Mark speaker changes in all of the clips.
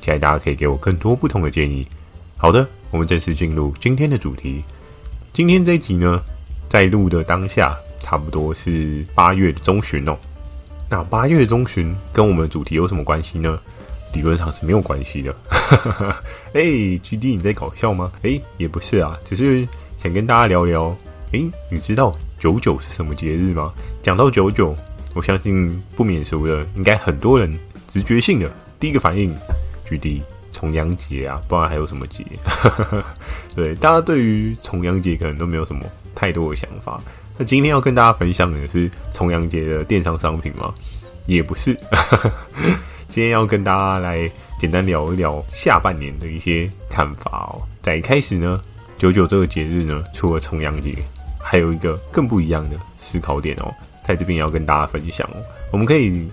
Speaker 1: 期待大家可以给我更多不同的建议。好的，我们正式进入今天的主题。今天这一集呢，在录的当下，差不多是八月的中旬哦。那八月中旬跟我们的主题有什么关系呢？理论上是没有关系的。哎，GD 你在搞笑吗？哎，也不是啊，只是想跟大家聊聊。哎，你知道九九是什么节日吗？讲到九九。我相信不免俗的，应该很多人直觉性的第一个反应，举例重阳节啊，不然还有什么节？对，大家对于重阳节可能都没有什么太多的想法。那今天要跟大家分享的是重阳节的电商商品吗？也不是。今天要跟大家来简单聊一聊下半年的一些看法哦。在一开始呢，九九这个节日呢，除了重阳节，还有一个更不一样的思考点哦。在这边要跟大家分享哦，我们可以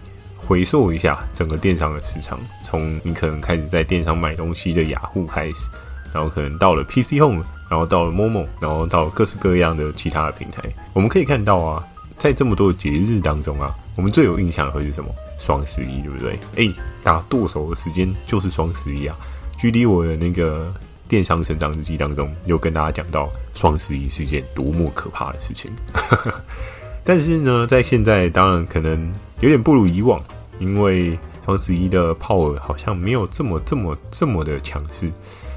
Speaker 1: 回溯一下整个电商的市场，从你可能开始在电商买东西的雅虎开始，然后可能到了 PC Home，然后到了 Momo，然后到各式各样的其他的平台。我们可以看到啊，在这么多节日当中啊，我们最有印象的会是什么？双十一，对不对？哎，大家剁手的时间就是双十一啊。距离我的那个电商成长日记当中，有跟大家讲到双十一是件多么可怕的事情。但是呢，在现在当然可能有点不如以往，因为双十一的炮额好像没有这么这么这么的强势，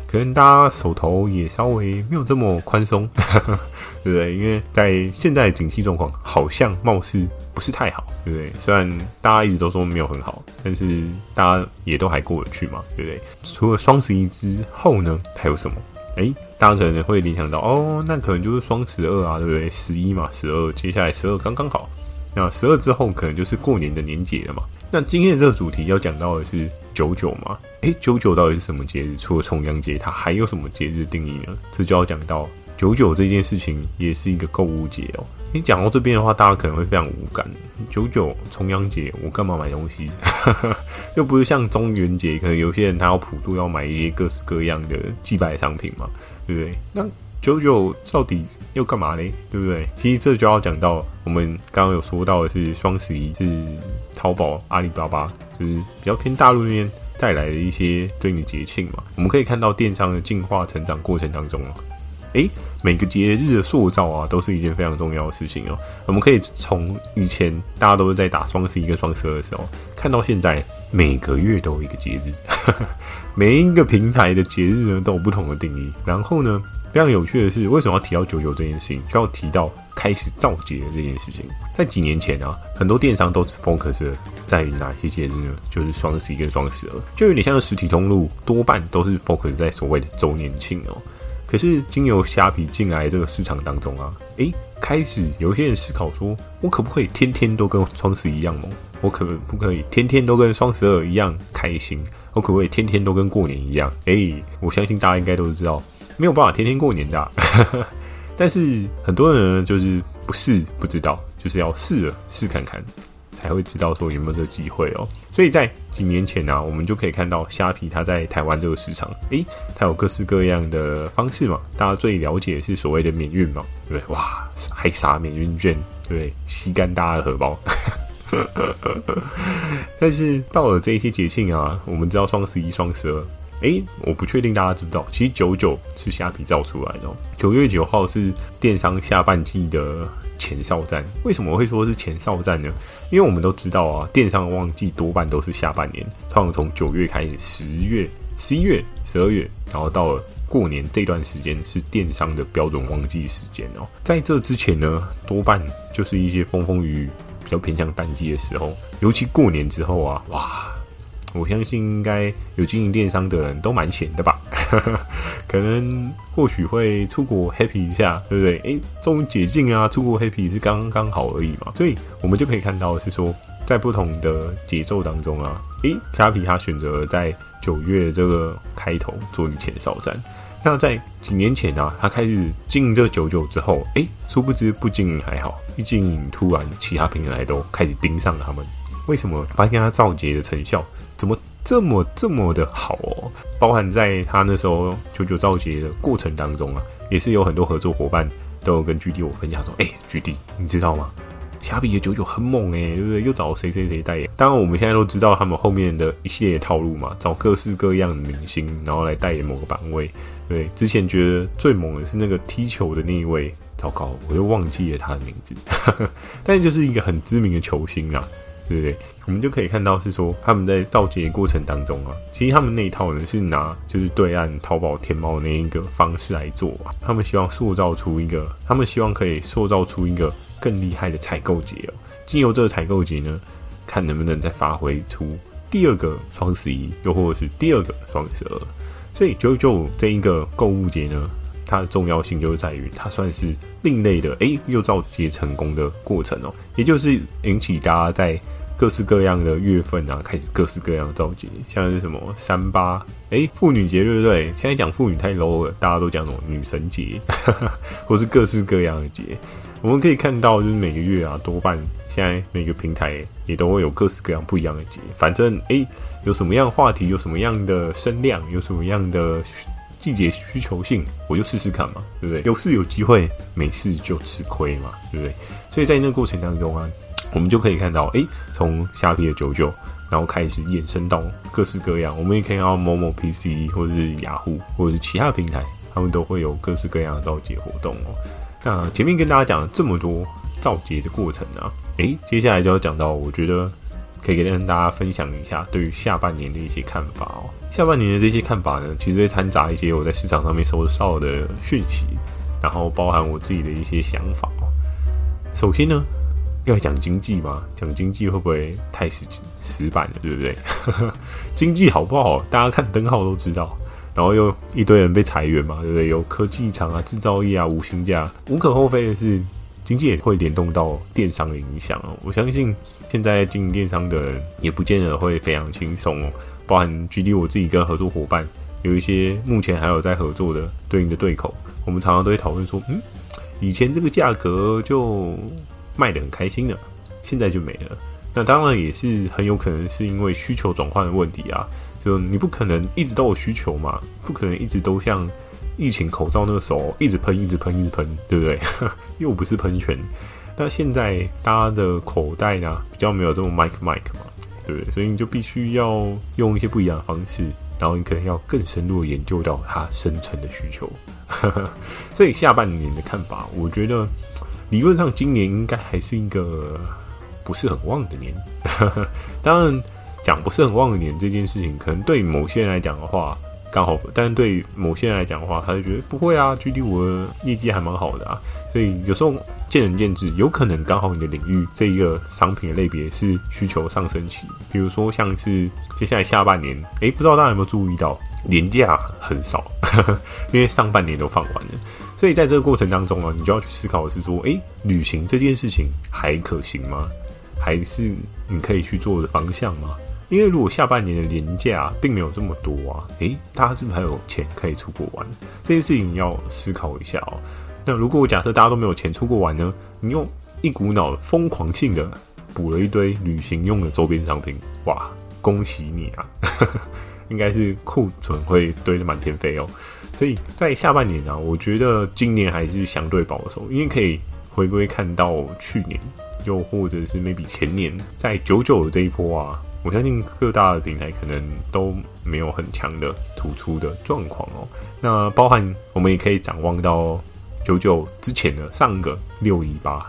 Speaker 1: 可能大家手头也稍微没有这么宽松，对不对？因为在现在的景气状况好像貌似不是太好，对不对？虽然大家一直都说没有很好，但是大家也都还过得去嘛，对不对？除了双十一之后呢，还有什么？诶，大家可能会联想到，哦，那可能就是双十二啊，对不对？十一嘛，十二，接下来十二刚刚好。那十二之后，可能就是过年的年节了嘛。那今天的这个主题要讲到的是九九嘛？诶，九九到底是什么节日？除了重阳节，它还有什么节日定义呢？这就要讲到九九这件事情，也是一个购物节哦。你讲到这边的话，大家可能会非常无感。九九重阳节，我干嘛买东西？又不是像中元节，可能有些人他要普渡，要买一些各式各样的祭拜商品嘛，对不对？那九九到底要干嘛嘞？对不对？其实这就要讲到我们刚刚有说到的是双十一，是淘宝、阿里巴巴，就是比较偏大陆那边带来的一些对应的节庆嘛。我们可以看到电商的进化成长过程当中啊。诶，每个节日的塑造啊，都是一件非常重要的事情哦。我们可以从以前大家都是在打双十一跟双十二的时候，看到现在每个月都有一个节日，每一个平台的节日呢都有不同的定义。然后呢，非常有趣的是，为什么要提到九九这件事情？就要提到开始造节的这件事情。在几年前啊，很多电商都是 focus 在于哪些节日呢？就是双十一跟双十二，就有点像实体通路多半都是 focus 在所谓的周年庆哦。可是，经由虾皮进来这个市场当中啊，诶，开始有些人思考说，我可不可以天天都跟双十一一样猛？我可不可以天天都跟双十二一样开心？我可不可以天天都跟过年一样？诶，我相信大家应该都知道，没有办法天天过年的。但是很多人，就是不试不知道，就是要试了试看看。才会知道说有没有这个机会哦，所以在几年前呢、啊，我们就可以看到虾皮它在台湾这个市场，诶，它有各式各样的方式嘛。大家最了解是所谓的免运嘛，对不对？哇，还撒免运券，对不对？吸干大家的荷包。但是到了这一些节庆啊，我们知道双十一、双十二，诶，我不确定大家知不知道，其实九九是虾皮造出来的。九月九号是电商下半季的。前哨战，为什么会说是前哨战呢？因为我们都知道啊，电商旺季多半都是下半年，通常从九月开始，十月、十一月、十二月，然后到了过年这段时间是电商的标准旺季时间哦。在这之前呢，多半就是一些风风雨雨，比较偏向淡季的时候，尤其过年之后啊，哇！我相信应该有经营电商的人都蛮闲的吧，可能或许会出国 happy 一下，对不对？诶，终于解禁啊，出国 happy 是刚刚好而已嘛。所以我们就可以看到是说，在不同的节奏当中啊，诶，虾皮他选择在九月这个开头做一前哨战。那在几年前啊，他开始经营这九九之后，诶，殊不知不经营还好，一经营突然其他平台都开始盯上他们。为什么？发现他造节的成效怎么这么这么的好哦？包含在他那时候九九造节的过程当中啊，也是有很多合作伙伴都有跟 GD 我分享说，诶，GD，你知道吗？虾皮的九九很猛诶，对不对？又找谁谁谁代言？当然，我们现在都知道他们后面的一系列套路嘛，找各式各样的明星，然后来代言某个版位。对，之前觉得最猛的是那个踢球的那一位，糟糕，我又忘记了他的名字。但就是一个很知名的球星啊，对不对？我们就可以看到是说他们在造节过程当中啊，其实他们那一套呢是拿就是对岸淘宝、天猫那一个方式来做啊，他们希望塑造出一个，他们希望可以塑造出一个。更厉害的采购节哦，经由这个采购节呢，看能不能再发挥出第二个双十一，又或者是第二个双十二。所以九九这一个购物节呢，它的重要性就在于它算是另类的，诶，又造节成功的过程哦，也就是引起大家在各式各样的月份啊，开始各式各样的造节，像是什么三八，诶，妇女节对不对？现在讲妇女太 low 了，大家都讲什么女神节，或是各式各样的节。我们可以看到，就是每个月啊，多半现在每个平台也都会有各式各样不一样的节。反正诶、有什么样话题，有什么样的声量，有什么样的季节需求性，我就试试看嘛，对不对？有事有机会，没事就吃亏嘛，对不对？所以在那个过程当中啊，我们就可以看到，诶、欸，从虾皮的九九，然后开始衍生到各式各样。我们也可以看到某某 PC 或者是雅虎或者是其他的平台，他们都会有各式各样的造节活动哦。那前面跟大家讲了这么多造节的过程啊，诶，接下来就要讲到，我觉得可以跟大家分享一下对于下半年的一些看法哦。下半年的这些看法呢，其实会掺杂一些我在市场上面收到的讯息，然后包含我自己的一些想法哦。首先呢，要讲经济嘛，讲经济会不会太死死板了，对不对？经济好不好，大家看灯号都知道。然后又一堆人被裁员嘛，对不对？有科技厂啊、制造业啊、无薪假，无可厚非的是，经济也会联动到电商的影响哦。我相信现在经营电商的人也不见得会非常轻松哦。包含举例我自己跟合作伙伴，有一些目前还有在合作的对应的对口，我们常常都会讨论说，嗯，以前这个价格就卖得很开心的，现在就没了。那当然也是很有可能是因为需求转换的问题啊。就你不可能一直都有需求嘛，不可能一直都像疫情口罩那个时候一直喷、一直喷、一直喷，对不对？又不是喷泉。那现在大家的口袋呢，比较没有这么 mic mic 嘛，对不对？所以你就必须要用一些不一样的方式，然后你可能要更深入的研究到它深层的需求。所以下半年的看法，我觉得理论上今年应该还是一个不是很旺的年。当然。讲不是很旺的年这件事情，可能对某些人来讲的话刚好，但是对某些人来讲的话，他就觉得不会啊，GD 我的业绩还蛮好的啊，所以有时候见仁见智，有可能刚好你的领域这一个商品的类别是需求上升期，比如说像是接下来下半年，诶，不知道大家有没有注意到，年假很少，因为上半年都放完了，所以在这个过程当中啊，你就要去思考的是说，诶，旅行这件事情还可行吗？还是你可以去做的方向吗？因为如果下半年的年假并没有这么多啊，诶，大家是不是还有钱可以出国玩？这件事情要思考一下哦。那如果假设大家都没有钱出国玩呢？你用一股脑疯狂性的补了一堆旅行用的周边商品，哇，恭喜你啊！应该是库存会堆得满天飞哦。所以在下半年啊，我觉得今年还是相对保守，因为可以回归看到去年，又或者是 maybe 前年在九九的这一波啊。我相信各大的平台可能都没有很强的突出的状况哦。那包含我们也可以展望到九九之前的上个六一八，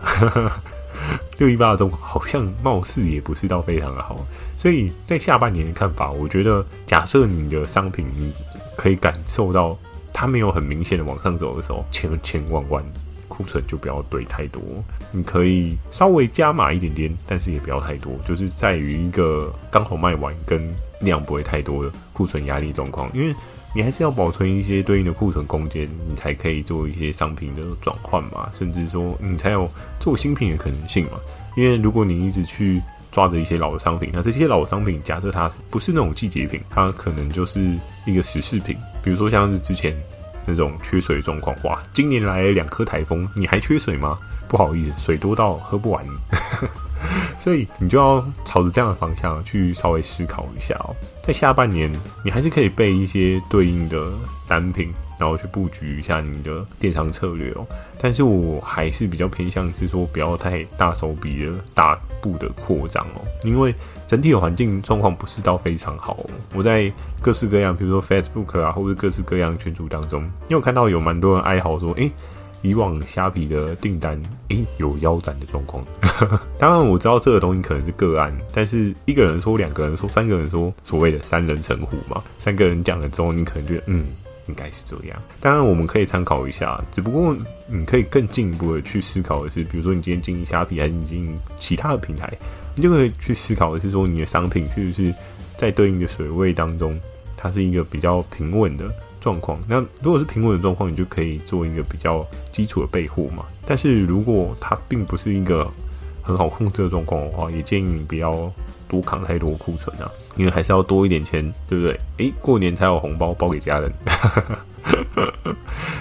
Speaker 1: 六一八中好像貌似也不是到非常的好。所以在下半年的看法，我觉得假设你的商品你可以感受到它没有很明显的往上走的时候，千千万万。库存就不要堆太多，你可以稍微加码一点点，但是也不要太多，就是在于一个刚好卖完跟量不会太多的库存压力状况，因为你还是要保存一些对应的库存空间，你才可以做一些商品的转换嘛，甚至说你才有做新品的可能性嘛。因为如果你一直去抓着一些老的商品。那这些老商品，假设它不是那种季节品，它可能就是一个时事品。比如说像是之前那种缺水状况，哇，今年来两颗台风，你还缺水吗？不好意思，水多到喝不完。所以你就要朝着这样的方向去稍微思考一下哦。在下半年，你还是可以备一些对应的单品，然后去布局一下你的电商策略哦。但是我还是比较偏向是说，不要太大手笔的大步的扩张哦，因为整体的环境状况不是到非常好。我在各式各样，比如说 Facebook 啊，或者各式各样群组当中，因为我看到有蛮多人哀嚎说，诶。以往虾皮的订单，诶、有腰斩的状况。当然我知道这个东西可能是个案，但是一个人说，两个人说，三个人说，所谓的三人成虎嘛，三个人讲了之后，你可能觉得，嗯，应该是这样。当然我们可以参考一下，只不过你可以更进一步的去思考的是，比如说你今天经营虾皮，还是你经营其他的平台，你就可以去思考的是说，你的商品是不是在对应的水位当中，它是一个比较平稳的。状况，那如果是平稳的状况，你就可以做一个比较基础的备货嘛。但是如果它并不是一个很好控制的状况的话，也建议你不要多扛太多库存啊，因为还是要多一点钱，对不对？诶、过年才有红包包给家人。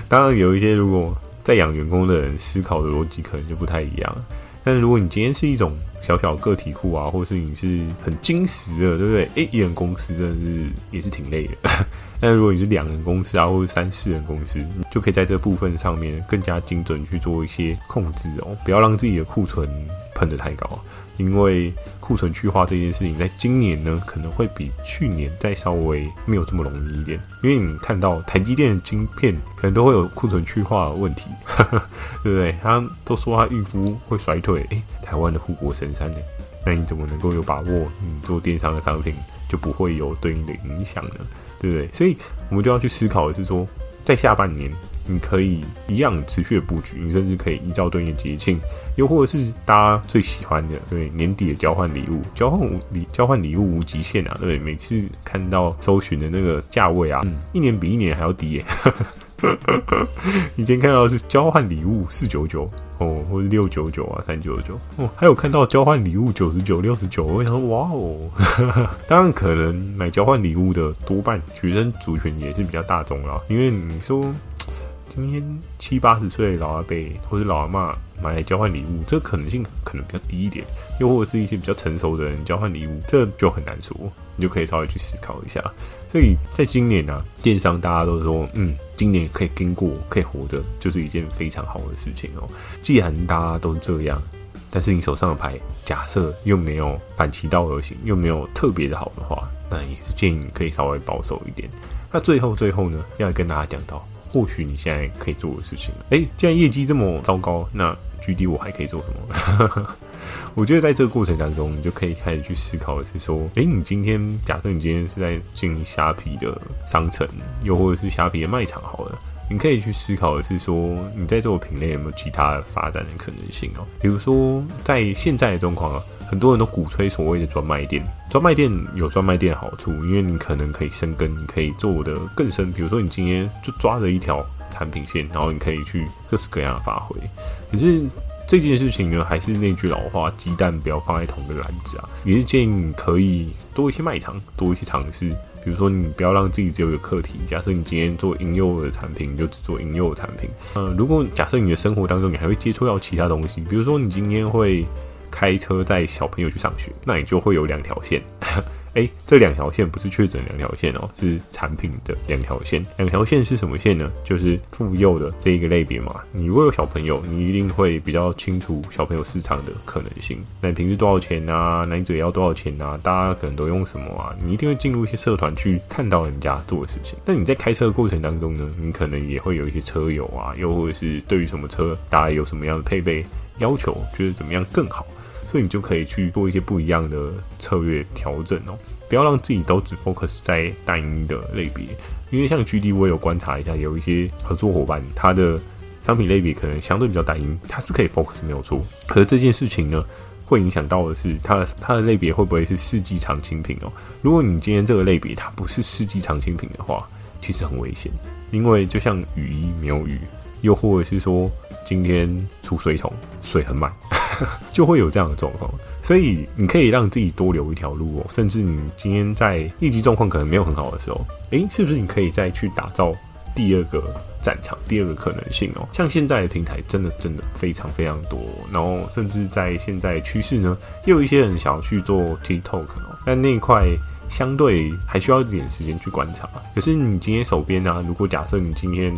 Speaker 1: 当然，有一些如果在养员工的人思考的逻辑可能就不太一样。但如果你今天是一种小小个体户啊，或是你是很精实的，对不对？诶、一人公司真的是也是挺累的。但如果你是两人公司啊，或者三四人公司，就可以在这部分上面更加精准去做一些控制哦，不要让自己的库存喷得太高，因为库存去化这件事情，在今年呢可能会比去年再稍微没有这么容易一点，因为你看到台积电的晶片可能都会有库存去化的问题，对不对？他都说他预估会衰退，诶，台湾的护国神山呢？那你怎么能够有把握？你做电商的商品就不会有对应的影响呢？对不对？所以我们就要去思考的是说，在下半年，你可以一样持续的布局，你甚至可以依照对应的节庆，又或者是大家最喜欢的，对年底的交换礼物，交换礼交换礼物无极限啊！对，每次看到搜寻的那个价位啊，嗯，一年比一年还要低耶。以前看到的是交换礼物四九九哦，或者六九九啊，三九九哦，还有看到交换礼物九十九、六十九，我想说哇哦！当然，可能买交换礼物的多半学生族群也是比较大众啦，因为你说今天七八十岁老阿伯或者老阿妈买来交换礼物，这个可能性可能比较低一点，又或者是一些比较成熟的人交换礼物，这就很难说，你就可以稍微去思考一下。所以在今年呢、啊，电商大家都说，嗯，今年可以经过，可以活着，就是一件非常好的事情哦。既然大家都这样，但是你手上的牌，假设又没有反其道而行，又没有特别的好的话，那也是建议你可以稍微保守一点。那最后最后呢，要跟大家讲到，或许你现在可以做的事情，诶，既然业绩这么糟糕，那 GD 我还可以做什么？我觉得在这个过程当中，你就可以开始去思考的是说，诶，你今天假设你今天是在经营虾皮的商城，又或者是虾皮的卖场，好了，你可以去思考的是说，你在这个品类有没有其他发展的可能性哦？比如说，在现在的状况啊，很多人都鼓吹所谓的专卖店，专卖店有专卖店的好处，因为你可能可以深耕，你可以做得更深。比如说，你今天就抓着一条产品线，然后你可以去各式各样的发挥，可是。这件事情呢，还是那句老话，鸡蛋不要放在同一个篮子啊。也是建议你可以多一些卖场，多一些尝试。比如说，你不要让自己只有一个课题。假设你今天做婴幼儿的产品，你就只做婴幼儿产品。嗯，如果假设你的生活当中你还会接触到其他东西，比如说你今天会开车载小朋友去上学，那你就会有两条线。哎，这两条线不是确诊两条线哦，是产品的两条线。两条线是什么线呢？就是妇幼的这一个类别嘛。你如果有小朋友，你一定会比较清楚小朋友市场的可能性。奶瓶是多少钱啊？奶嘴要多少钱啊？大家可能都用什么啊？你一定会进入一些社团去看到人家做的事情。那你在开车的过程当中呢，你可能也会有一些车友啊，又或者是对于什么车，大家有什么样的配备要求，觉得怎么样更好。所以你就可以去做一些不一样的策略调整哦，不要让自己都只 focus 在单一的类别，因为像 GD 我有观察一下，有一些合作伙伴，他的商品类别可能相对比较单一，他是可以 focus 没有错，可是这件事情呢，会影响到的是他的他的类别会不会是世纪常青品哦？如果你今天这个类别它不是世纪常青品的话，其实很危险，因为就像雨衣没有雨，又或者是说今天出水桶，水很满。就会有这样的状况。所以你可以让自己多留一条路哦，甚至你今天在业绩状况可能没有很好的时候，诶，是不是你可以再去打造第二个战场，第二个可能性哦？像现在的平台真的真的非常非常多，然后甚至在现在趋势呢，也有一些人想要去做 TikTok 哦，但那一块相对还需要一点时间去观察。可是你今天手边呢，如果假设你今天，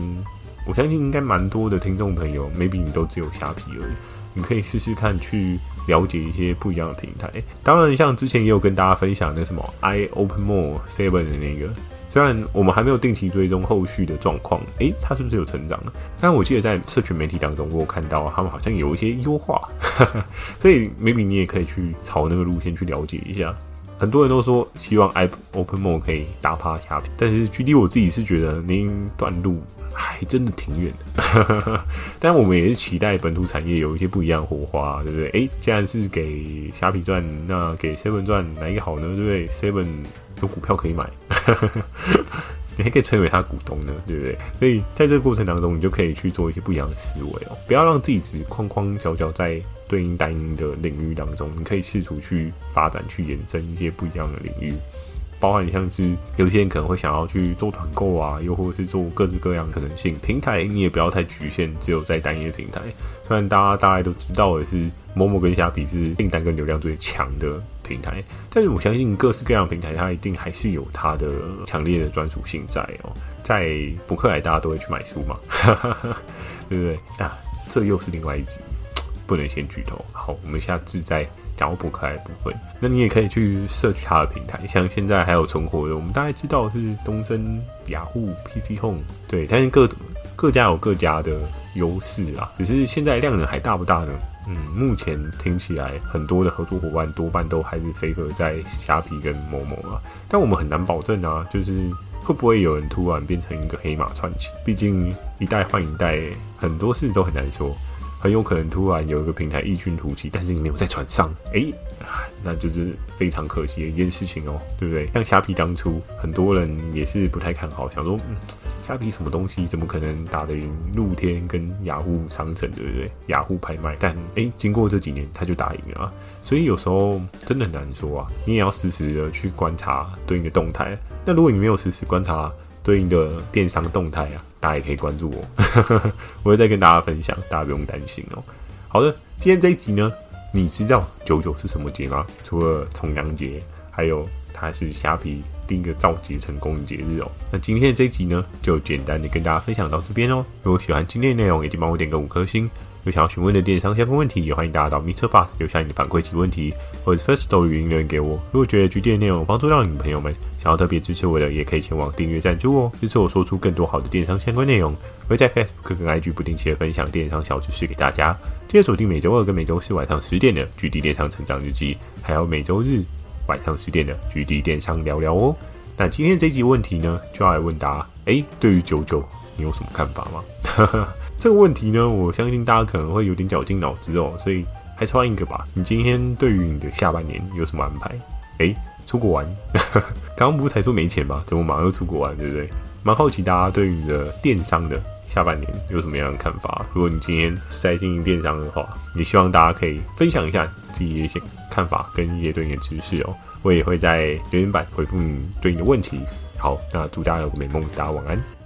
Speaker 1: 我相信应该蛮多的听众朋友，maybe 你都只有虾皮而已，你可以试试看去。了解一些不一样的平台，当然像之前也有跟大家分享那什么 i open more seven 的那个，虽然我们还没有定期追踪后续的状况，诶，它是不是有成长呢？但我记得在社群媒体当中，我有看到他们好像有一些优化，所以 maybe 你也可以去朝那个路线去了解一下。很多人都说希望 i open more 可以打趴虾皮，但是距离我自己是觉得您断路。还真的挺远的，但我们也是期待本土产业有一些不一样的火花，对不对？哎、既然是给虾皮赚，那给 Seven 赚哪一个好呢？对不对？Seven 有股票可以买，你还可以成为他股东呢，对不对？所以在这个过程当中，你就可以去做一些不一样的思维哦，不要让自己只框框角角在对应单一的领域当中，你可以试图去发展、去延伸一些不一样的领域。包含像是有些人可能会想要去做团购啊，又或者是做各式各样可能性平台，你也不要太局限，只有在单一的平台。虽然大家大概都知道的是某某跟虾皮是订单跟流量最强的平台，但是我相信各式各样平台，它一定还是有它的强烈的专属性在哦。在博客来大家都会去买书嘛，对不对啊？这又是另外一集，不能先剧透。好，我们下次再。想要博客来的部分，那你也可以去摄取它的平台，像现在还有存活的，我们大概知道是东森、雅虎、PC Home，对，但是各各家有各家的优势啊，只是现在量能还大不大呢？嗯，目前听起来很多的合作伙伴多半都还是飞哥在虾皮跟某某啊，但我们很难保证啊，就是会不会有人突然变成一个黑马窜起，毕竟一代换一代，很多事都很难说。很有可能突然有一个平台异军突起，但是你没有在船上，哎、那就是非常可惜的一件事情哦，对不对？像虾皮当初很多人也是不太看好，想说，虾皮什么东西，怎么可能打得赢露天跟雅虎商城，对不对？雅虎拍卖，但哎、经过这几年，他就打赢了，所以有时候真的很难说啊，你也要实时的去观察对应的动态。那如果你没有实时观察对应的电商动态啊，大家也可以关注我，我会再跟大家分享，大家不用担心哦。好的，今天这一集呢，你知道九九是什么节吗？除了重阳节，还有它是虾皮第一个造节成功的节日哦。那今天的这一集呢，就简单的跟大家分享到这边哦。如果喜欢今天的内容，也请帮我点个五颗星。有想要询问的电商相关问题，也欢迎大家到 MixerBox 留下你的反馈及问题，或者是 Firstory 语音留言给我。如果觉得 GD 的内容帮助到你的朋友们，想要特别支持我的，也可以前往订阅赞助哦，支持我说出更多好的电商相关内容。会在 Facebook 跟 IG 不定期的分享电商小知识给大家。记得锁定每周二跟每周四晚上十点的 GD 电商成长日记，还有每周日晚上十点的 GD 电商聊聊哦。那今天这集问题呢，就要来问大家：哎，对于九九，你有什么看法吗？这个问题呢，我相信大家可能会有点绞尽脑汁哦，所以还是换一个吧。你今天对于你的下半年有什么安排？诶，出国玩？刚刚不是才说没钱吗？怎么马上又出国玩？对不对？蛮好奇大家对于你的电商的下半年有什么样的看法？如果你今天是在经营电商的话，也希望大家可以分享一下自己的一些看法跟一些对你的知识哦。我也会在留言板回复你对应的问题。好，那祝大家有个美梦，大家晚安。